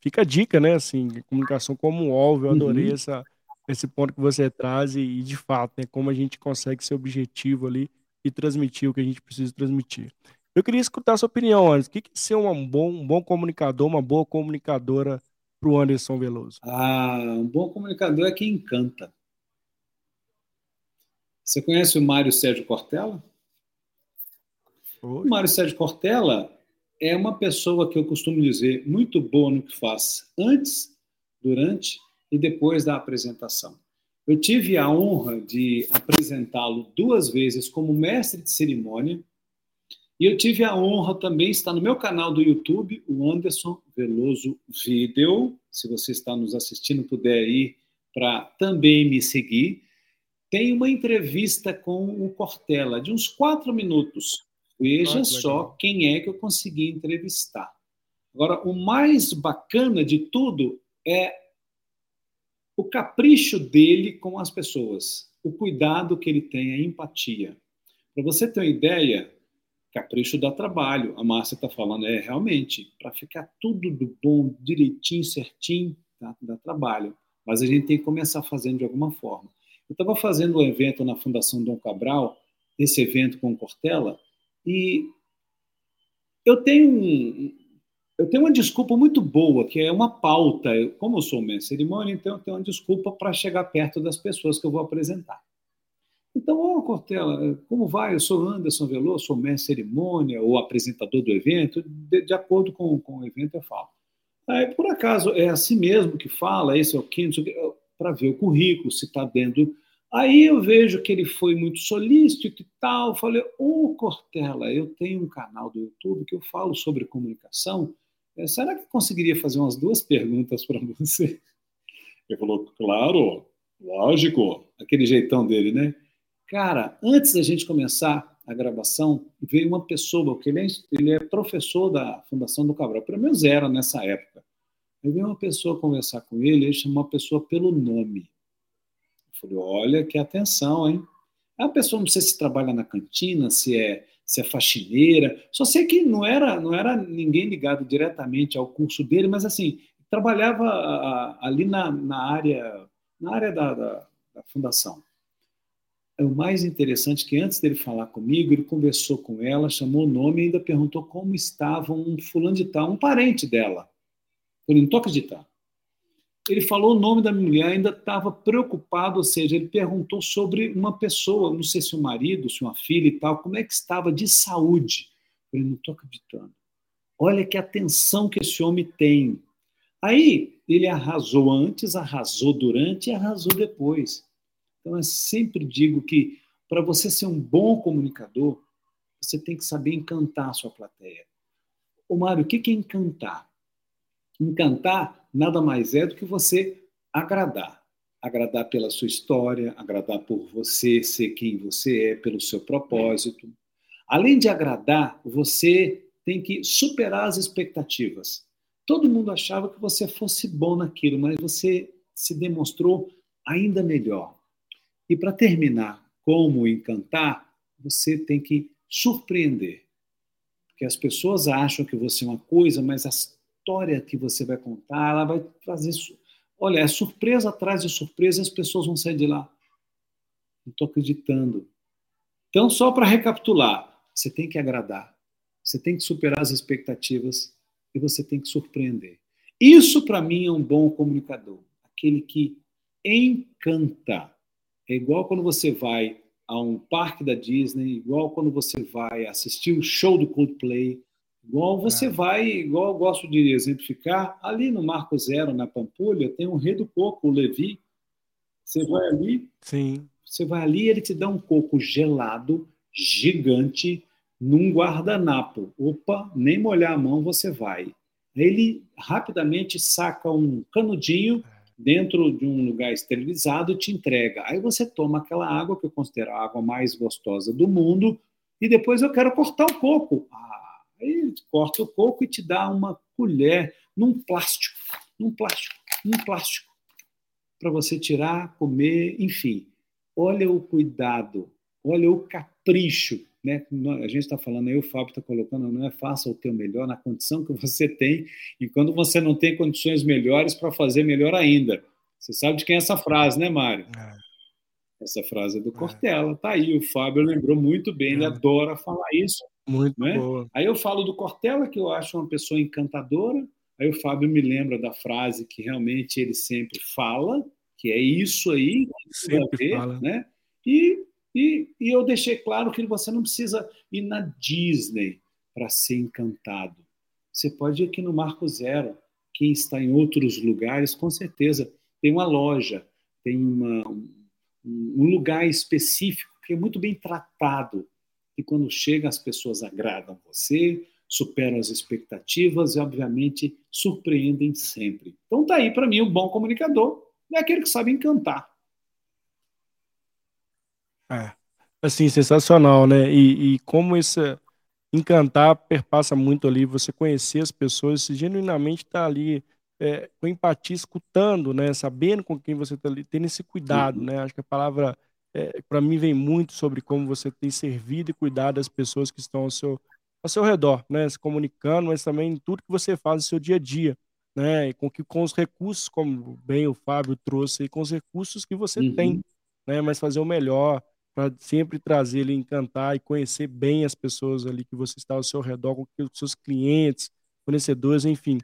Fica a dica, né? Assim, comunicação como um alvo, eu adorei uhum. essa, esse ponto que você traz e, e, de fato, né, como a gente consegue ser objetivo ali e transmitir o que a gente precisa transmitir. Eu queria escutar a sua opinião, Anderson. O que é ser um bom, um bom comunicador, uma boa comunicadora para o Anderson Veloso? Ah, um bom comunicador é quem encanta. Você conhece o Mário Sérgio Cortella? Oi. O Mário Sérgio Cortella é uma pessoa que eu costumo dizer muito boa no que faz antes, durante e depois da apresentação. Eu tive a honra de apresentá-lo duas vezes como mestre de cerimônia e eu tive a honra também está no meu canal do YouTube, o Anderson Veloso Video. Se você está nos assistindo, puder ir para também me seguir tem uma entrevista com o Cortella, de uns quatro minutos. Veja só quem é que eu consegui entrevistar. Agora, o mais bacana de tudo é o capricho dele com as pessoas, o cuidado que ele tem, a empatia. Para você ter uma ideia, capricho dá trabalho. A Márcia está falando, é realmente, para ficar tudo do bom, direitinho, certinho, tá? dá trabalho. Mas a gente tem que começar fazendo de alguma forma. Eu estava fazendo um evento na Fundação Dom Cabral, esse evento com Cortella, e eu tenho um, eu tenho uma desculpa muito boa, que é uma pauta. como eu sou mestre cerimônia, então eu tenho uma desculpa para chegar perto das pessoas que eu vou apresentar. Então, ô oh, Cortella, como vai? Eu sou Anderson Veloso, sou mestre cerimônia ou apresentador do evento. De, de acordo com, com o evento, eu falo. Aí, por acaso, é assim mesmo que fala, esse é o quinto, para ver o currículo, se está dentro. Aí eu vejo que ele foi muito solícito e tal. Falei, ô oh, Cortella, eu tenho um canal do YouTube que eu falo sobre comunicação. É, será que eu conseguiria fazer umas duas perguntas para você? Ele falou, claro, lógico, aquele jeitão dele, né? Cara, antes da gente começar a gravação, veio uma pessoa, porque ele é, ele é professor da Fundação do Cabral, pelo menos era nessa época. Aí veio uma pessoa conversar com ele, ele chamou a pessoa pelo nome. Falei, olha que atenção, hein? A pessoa não sei se trabalha na cantina, se é se é faxineira. Só sei que não era não era ninguém ligado diretamente ao curso dele, mas assim trabalhava ali na, na área na área da, da, da fundação. É o mais interessante que antes dele falar comigo, ele conversou com ela, chamou o nome e ainda perguntou como estava um fulano de tal, um parente dela. Eu não estou acreditando. Ele falou o nome da mulher, ainda estava preocupado, ou seja, ele perguntou sobre uma pessoa, não sei se o marido, se uma filha e tal, como é que estava de saúde. Eu não estou acreditando. Olha que atenção que esse homem tem. Aí ele arrasou antes, arrasou durante e arrasou depois. Então, eu sempre digo que para você ser um bom comunicador, você tem que saber encantar a sua plateia. Ô Mário, o que é encantar? Encantar nada mais é do que você agradar. Agradar pela sua história, agradar por você ser quem você é, pelo seu propósito. Além de agradar, você tem que superar as expectativas. Todo mundo achava que você fosse bom naquilo, mas você se demonstrou ainda melhor. E para terminar, como encantar, você tem que surpreender. Porque as pessoas acham que você é uma coisa, mas a história que você vai contar, ela vai trazer. Olha, é surpresa atrás de surpresa, as pessoas vão sair de lá. Não estou acreditando. Então, só para recapitular, você tem que agradar, você tem que superar as expectativas e você tem que surpreender. Isso, para mim, é um bom comunicador. Aquele que encanta. É igual quando você vai a um parque da Disney, igual quando você vai assistir o um show do Coldplay, igual você é. vai, igual eu gosto de exemplificar, ali no Marco Zero, na Pampulha, tem um rei do coco, o Levi. Você vai ali, Sim. você vai ali ele te dá um coco gelado, gigante, num guardanapo. Opa, nem molhar a mão você vai. Ele rapidamente saca um canudinho é dentro de um lugar esterilizado e te entrega. Aí você toma aquela água, que eu considero a água mais gostosa do mundo, e depois eu quero cortar o coco. Ah, aí corta o coco e te dá uma colher num plástico, num plástico, num plástico, para você tirar, comer, enfim. Olha o cuidado, olha o capricho né? A gente está falando aí, o Fábio está colocando, não é faça o teu melhor na condição que você tem, e quando você não tem condições melhores para fazer melhor ainda. Você sabe de quem é essa frase, né, Mário? É. Essa frase é do é. Cortella, tá aí. O Fábio lembrou muito bem, é. ele adora falar isso. Muito né? boa. Aí eu falo do Cortella, que eu acho uma pessoa encantadora. Aí o Fábio me lembra da frase que realmente ele sempre fala, que é isso aí, sempre ver, fala. né? E e, e eu deixei claro que você não precisa ir na Disney para ser encantado. Você pode ir aqui no Marco Zero. Quem está em outros lugares, com certeza, tem uma loja, tem uma, um lugar específico que é muito bem tratado. E quando chega, as pessoas agradam você, superam as expectativas e, obviamente, surpreendem sempre. Então, tá aí para mim um bom comunicador é aquele que sabe encantar. É. Assim, sensacional, né? E, e como esse encantar perpassa muito ali, você conhecer as pessoas, genuinamente estar tá ali é, com empatia, escutando, né? Sabendo com quem você está ali, tendo esse cuidado, uhum. né? Acho que a palavra, é, para mim, vem muito sobre como você tem servido e cuidado das pessoas que estão ao seu, ao seu redor, né? Se comunicando, mas também em tudo que você faz no seu dia a dia, né? Com, que, com os recursos, como bem o Fábio trouxe, com os recursos que você uhum. tem, né? Mas fazer o melhor, para sempre trazer ele, encantar e conhecer bem as pessoas ali que você está ao seu redor, com os seus clientes, fornecedores, enfim,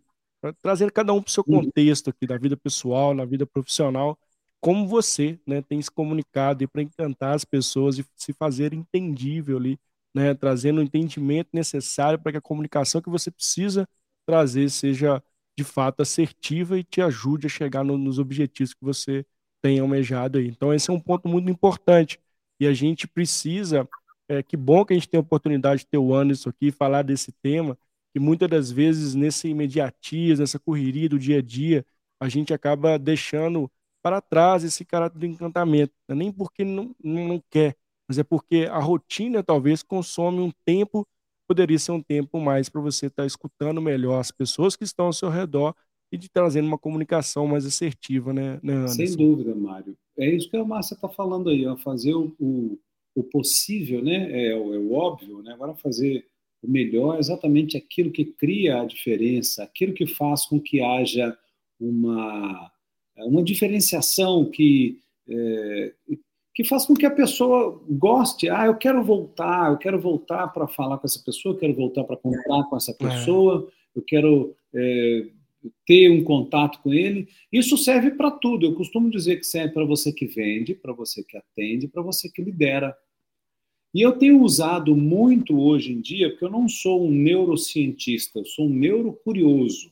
trazendo cada um para o seu uhum. contexto aqui da vida pessoal, na vida profissional, como você né, tem se comunicado para encantar as pessoas e se fazer entendível ali, né, trazendo o entendimento necessário para que a comunicação que você precisa trazer seja de fato assertiva e te ajude a chegar no, nos objetivos que você tem almejado aí. Então, esse é um ponto muito importante. E a gente precisa, é, que bom que a gente tem a oportunidade de ter o Anderson aqui falar desse tema, que muitas das vezes nesse imediatismo, nessa correria do dia a dia, a gente acaba deixando para trás esse caráter do encantamento. Não é nem porque não, não quer, mas é porque a rotina talvez consome um tempo, poderia ser um tempo mais para você estar tá escutando melhor as pessoas que estão ao seu redor e de trazendo uma comunicação mais assertiva, né, né Sem dúvida, Mário. É isso que a Márcia está falando aí, ó, fazer o, o, possível, né, é, é o óbvio, né, agora fazer o melhor é exatamente aquilo que cria a diferença, aquilo que faz com que haja uma, uma diferenciação que, é, que faz com que a pessoa goste. Ah, eu quero voltar, eu quero voltar para falar com essa pessoa, eu quero voltar para comprar com essa é. pessoa, é. eu quero é, ter um contato com ele. Isso serve para tudo. Eu costumo dizer que serve para você que vende, para você que atende, para você que lidera. E eu tenho usado muito hoje em dia, porque eu não sou um neurocientista, eu sou um neurocurioso.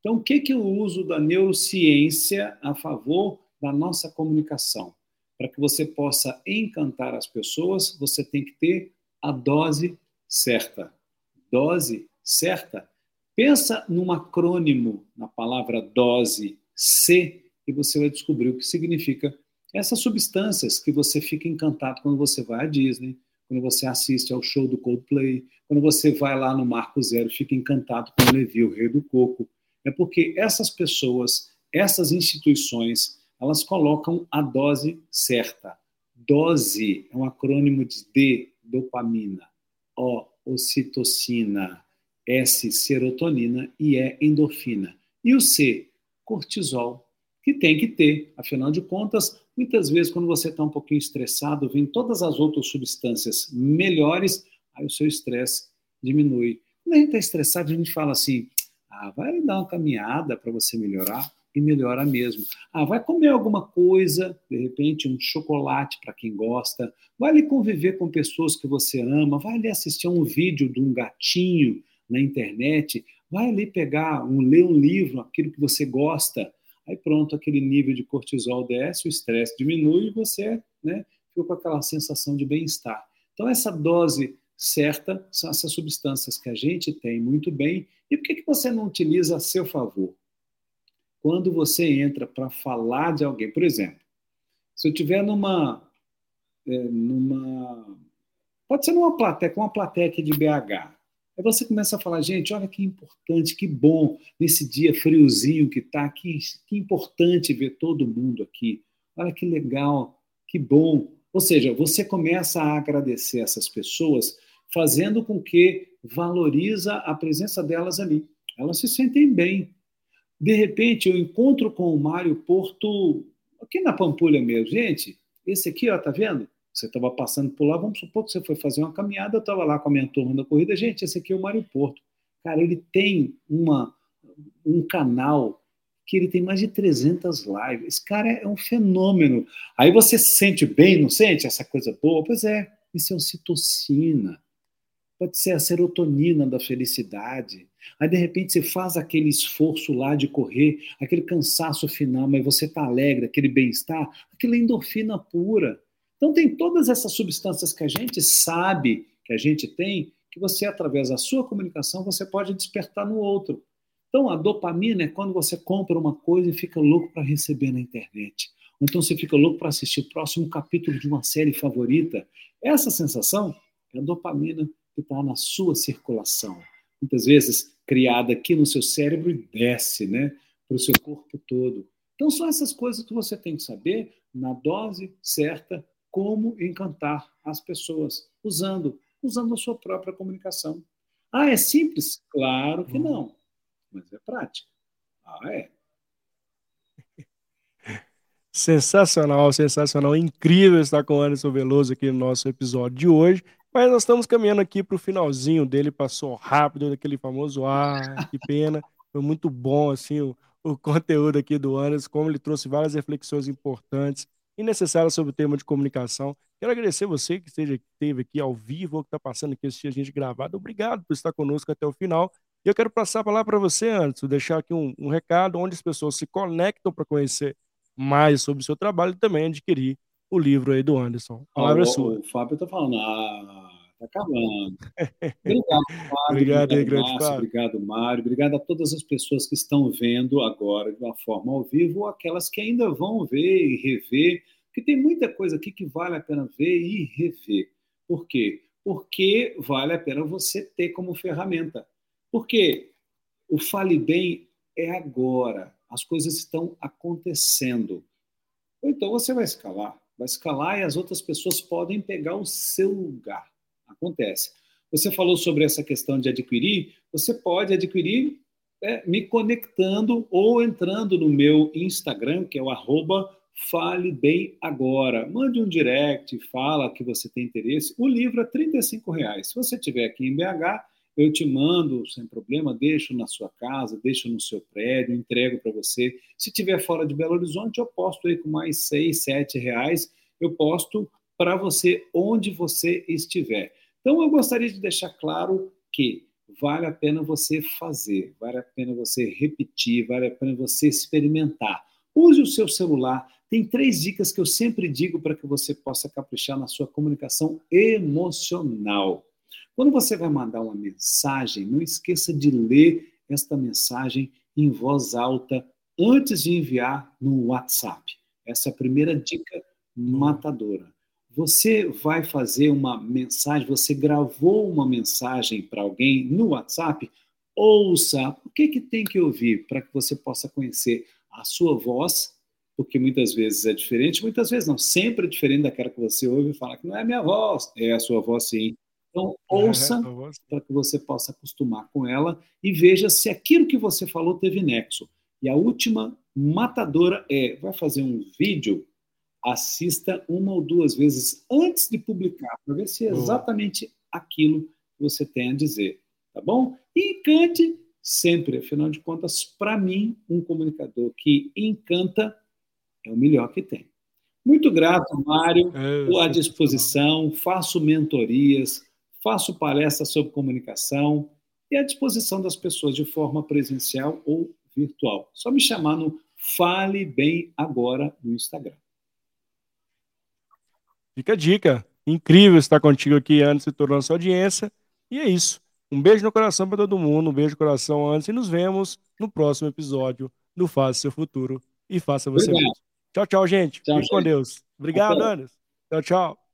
Então, o que, que eu uso da neurociência a favor da nossa comunicação? Para que você possa encantar as pessoas, você tem que ter a dose certa. Dose certa Pensa num acrônimo na palavra dose C e você vai descobrir o que significa essas substâncias que você fica encantado quando você vai à Disney, quando você assiste ao show do Coldplay, quando você vai lá no Marco Zero fica encantado com o Levi, o rei do coco. É porque essas pessoas, essas instituições, elas colocam a dose certa. Dose é um acrônimo de D, dopamina, O, ocitocina, S, serotonina e E, endorfina. E o C, cortisol, que tem que ter. Afinal de contas, muitas vezes, quando você está um pouquinho estressado, vem todas as outras substâncias melhores, aí o seu estresse diminui. Quando a gente está estressado, a gente fala assim: ah, vai dar uma caminhada para você melhorar e melhora mesmo. Ah, vai comer alguma coisa, de repente um chocolate para quem gosta, vai ali conviver com pessoas que você ama, vai ali assistir um vídeo de um gatinho na internet, vai ali pegar, um, ler um livro, aquilo que você gosta, aí pronto, aquele nível de cortisol desce, o estresse diminui e você né, fica com aquela sensação de bem-estar. Então, essa dose certa são essas substâncias que a gente tem muito bem. E por que, que você não utiliza a seu favor? Quando você entra para falar de alguém, por exemplo, se eu tiver numa, é, numa pode ser numa plateia, com uma plateia aqui de BH, Aí você começa a falar, gente, olha que importante, que bom, nesse dia friozinho que está, que, que importante ver todo mundo aqui. Olha que legal, que bom. Ou seja, você começa a agradecer essas pessoas, fazendo com que valoriza a presença delas ali. Elas se sentem bem. De repente, eu encontro com o Mário Porto, aqui na Pampulha mesmo. Gente, esse aqui, ó, tá vendo? Você estava passando por lá, vamos supor que você foi fazer uma caminhada, eu estava lá com a minha turma da corrida. Gente, esse aqui é o Mário Porto. Cara, ele tem uma, um canal que ele tem mais de 300 lives. Esse cara é um fenômeno. Aí você se sente bem, não sente essa coisa boa? Pois é, isso é ocitocina. Pode ser a serotonina da felicidade. Aí, de repente, você faz aquele esforço lá de correr, aquele cansaço final, mas você está alegre, aquele bem-estar, aquela endorfina pura. Então, tem todas essas substâncias que a gente sabe que a gente tem, que você, através da sua comunicação, você pode despertar no outro. Então, a dopamina é quando você compra uma coisa e fica louco para receber na internet. Ou então você fica louco para assistir o próximo capítulo de uma série favorita. Essa sensação é a dopamina que está na sua circulação. Muitas vezes criada aqui no seu cérebro e desce né, para o seu corpo todo. Então, são essas coisas que você tem que saber na dose certa como encantar as pessoas, usando, usando a sua própria comunicação. Ah, é simples? Claro que não, mas é prático. Ah, é. Sensacional, sensacional, incrível estar com o Anderson Veloso aqui no nosso episódio de hoje. Mas nós estamos caminhando aqui para o finalzinho dele, passou rápido, daquele famoso ah, que pena. Foi muito bom assim o, o conteúdo aqui do Anderson, como ele trouxe várias reflexões importantes e necessárias sobre o tema de comunicação. Quero agradecer você que esteve aqui ao vivo, ou que está passando aqui assistir a gente gravado. Obrigado por estar conosco até o final. E eu quero passar a palavra para você, Anderson, deixar aqui um, um recado onde as pessoas se conectam para conhecer mais sobre o seu trabalho e também adquirir o livro aí do Anderson. A palavra oh, é sua. O Fábio está falando, ah, tá acabando. Obrigado, Fábio. obrigado, obrigado, Márcio, obrigado, Mário. Obrigado a todas as pessoas que estão vendo agora de uma forma ao vivo ou aquelas que ainda vão ver e rever, porque tem muita coisa aqui que vale a pena ver e rever. Por quê? Porque vale a pena você ter como ferramenta. Porque o fale bem é agora. As coisas estão acontecendo. Então você vai escalar vai escalar e as outras pessoas podem pegar o seu lugar. Acontece. Você falou sobre essa questão de adquirir, você pode adquirir é, me conectando ou entrando no meu Instagram, que é o arroba Fale Bem Agora. Mande um direct, fala que você tem interesse. O livro é R$ reais. Se você estiver aqui em BH, eu te mando sem problema, deixo na sua casa, deixo no seu prédio, entrego para você. Se tiver fora de Belo Horizonte, eu posto aí com mais seis, sete reais, eu posto para você onde você estiver. Então, eu gostaria de deixar claro que vale a pena você fazer, vale a pena você repetir, vale a pena você experimentar. Use o seu celular. Tem três dicas que eu sempre digo para que você possa caprichar na sua comunicação emocional. Quando você vai mandar uma mensagem, não esqueça de ler esta mensagem em voz alta antes de enviar no WhatsApp. Essa é a primeira dica matadora. Você vai fazer uma mensagem, você gravou uma mensagem para alguém no WhatsApp, ouça. O que, que tem que ouvir para que você possa conhecer a sua voz? Porque muitas vezes é diferente, muitas vezes não, sempre é diferente daquela que você ouve e fala que não é a minha voz, é a sua voz sim. Então, ouça para que você possa acostumar com ela e veja se aquilo que você falou teve nexo. E a última matadora é: vai fazer um vídeo, assista uma ou duas vezes antes de publicar, para ver se é exatamente aquilo que você tem a dizer. Tá bom? E encante sempre, afinal de contas, para mim, um comunicador que encanta é o melhor que tem. Muito grato, Mário, é, à disposição, faço mentorias faço palestras sobre comunicação e à disposição das pessoas de forma presencial ou virtual. Só me chamar no Fale Bem Agora no Instagram. Fica a dica. Incrível estar contigo aqui antes de tornar sua audiência. E é isso. Um beijo no coração para todo mundo, um beijo no coração antes e nos vemos no próximo episódio do Faça Seu Futuro e Faça Você Obrigado. Mesmo. Tchau, tchau, gente. Tchau, Fique com Deus. Obrigado, Anderson. Tchau, tchau.